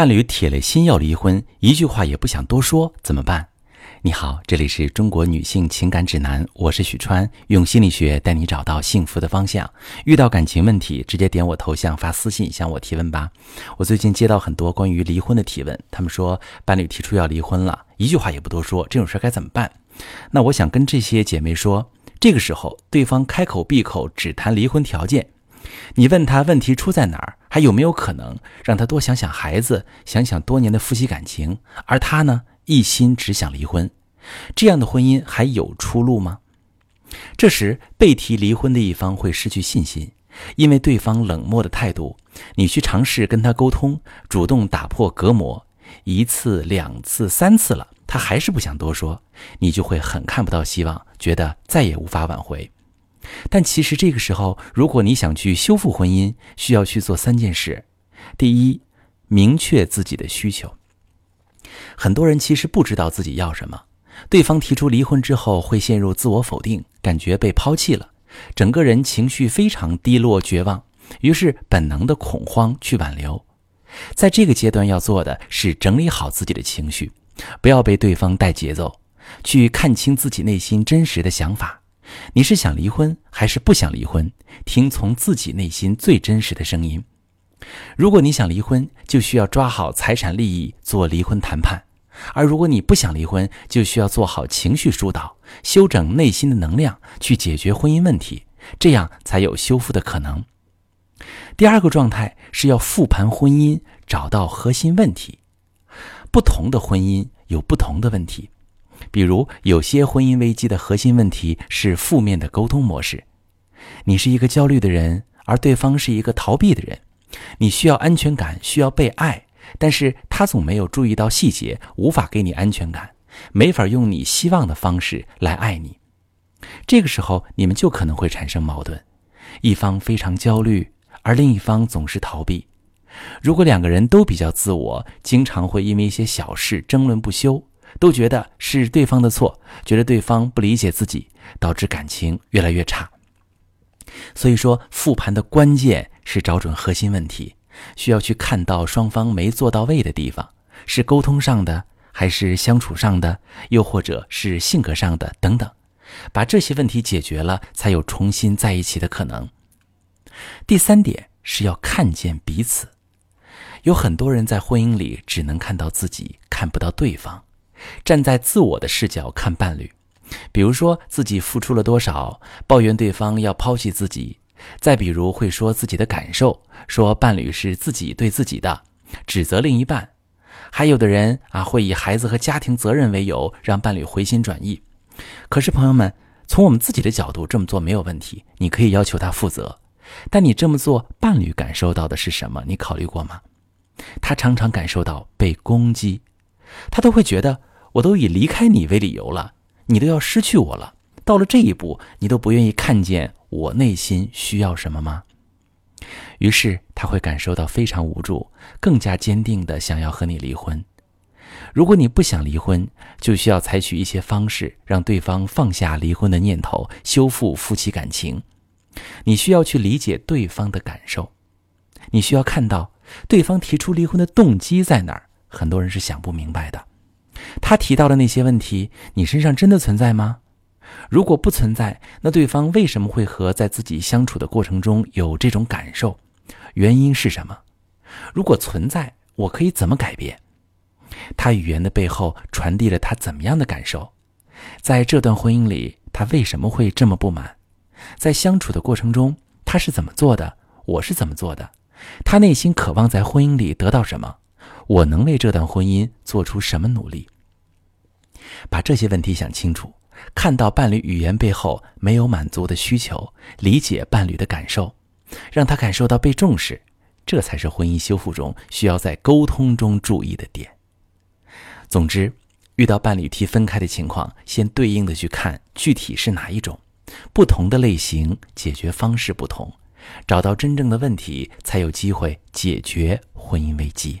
伴侣铁了心要离婚，一句话也不想多说，怎么办？你好，这里是中国女性情感指南，我是许川，用心理学带你找到幸福的方向。遇到感情问题，直接点我头像发私信向我提问吧。我最近接到很多关于离婚的提问，他们说伴侣提出要离婚了，一句话也不多说，这种事该怎么办？那我想跟这些姐妹说，这个时候对方开口闭口只谈离婚条件。你问他问题出在哪儿，还有没有可能让他多想想孩子，想想多年的夫妻感情，而他呢，一心只想离婚，这样的婚姻还有出路吗？这时被提离婚的一方会失去信心，因为对方冷漠的态度。你去尝试跟他沟通，主动打破隔膜，一次、两次、三次了，他还是不想多说，你就会很看不到希望，觉得再也无法挽回。但其实这个时候，如果你想去修复婚姻，需要去做三件事。第一，明确自己的需求。很多人其实不知道自己要什么，对方提出离婚之后，会陷入自我否定，感觉被抛弃了，整个人情绪非常低落、绝望，于是本能的恐慌去挽留。在这个阶段要做的是整理好自己的情绪，不要被对方带节奏，去看清自己内心真实的想法。你是想离婚还是不想离婚？听从自己内心最真实的声音。如果你想离婚，就需要抓好财产利益做离婚谈判；而如果你不想离婚，就需要做好情绪疏导，修整内心的能量，去解决婚姻问题，这样才有修复的可能。第二个状态是要复盘婚姻，找到核心问题。不同的婚姻有不同的问题。比如，有些婚姻危机的核心问题是负面的沟通模式。你是一个焦虑的人，而对方是一个逃避的人。你需要安全感，需要被爱，但是他总没有注意到细节，无法给你安全感，没法用你希望的方式来爱你。这个时候，你们就可能会产生矛盾，一方非常焦虑，而另一方总是逃避。如果两个人都比较自我，经常会因为一些小事争论不休。都觉得是对方的错，觉得对方不理解自己，导致感情越来越差。所以说，复盘的关键是找准核心问题，需要去看到双方没做到位的地方，是沟通上的，还是相处上的，又或者是性格上的等等。把这些问题解决了，才有重新在一起的可能。第三点是要看见彼此。有很多人在婚姻里只能看到自己，看不到对方。站在自我的视角看伴侣，比如说自己付出了多少，抱怨对方要抛弃自己；再比如会说自己的感受，说伴侣是自己对自己的，指责另一半；还有的人啊会以孩子和家庭责任为由让伴侣回心转意。可是朋友们，从我们自己的角度这么做没有问题，你可以要求他负责。但你这么做，伴侣感受到的是什么？你考虑过吗？他常常感受到被攻击，他都会觉得。我都以离开你为理由了，你都要失去我了。到了这一步，你都不愿意看见我内心需要什么吗？于是他会感受到非常无助，更加坚定的想要和你离婚。如果你不想离婚，就需要采取一些方式，让对方放下离婚的念头，修复夫妻感情。你需要去理解对方的感受，你需要看到对方提出离婚的动机在哪儿。很多人是想不明白的。他提到的那些问题，你身上真的存在吗？如果不存在，那对方为什么会和在自己相处的过程中有这种感受？原因是什么？如果存在，我可以怎么改变？他语言的背后传递了他怎么样的感受？在这段婚姻里，他为什么会这么不满？在相处的过程中，他是怎么做的？我是怎么做的？他内心渴望在婚姻里得到什么？我能为这段婚姻做出什么努力？把这些问题想清楚，看到伴侣语言背后没有满足的需求，理解伴侣的感受，让他感受到被重视，这才是婚姻修复中需要在沟通中注意的点。总之，遇到伴侣提分开的情况，先对应的去看具体是哪一种，不同的类型解决方式不同，找到真正的问题，才有机会解决婚姻危机。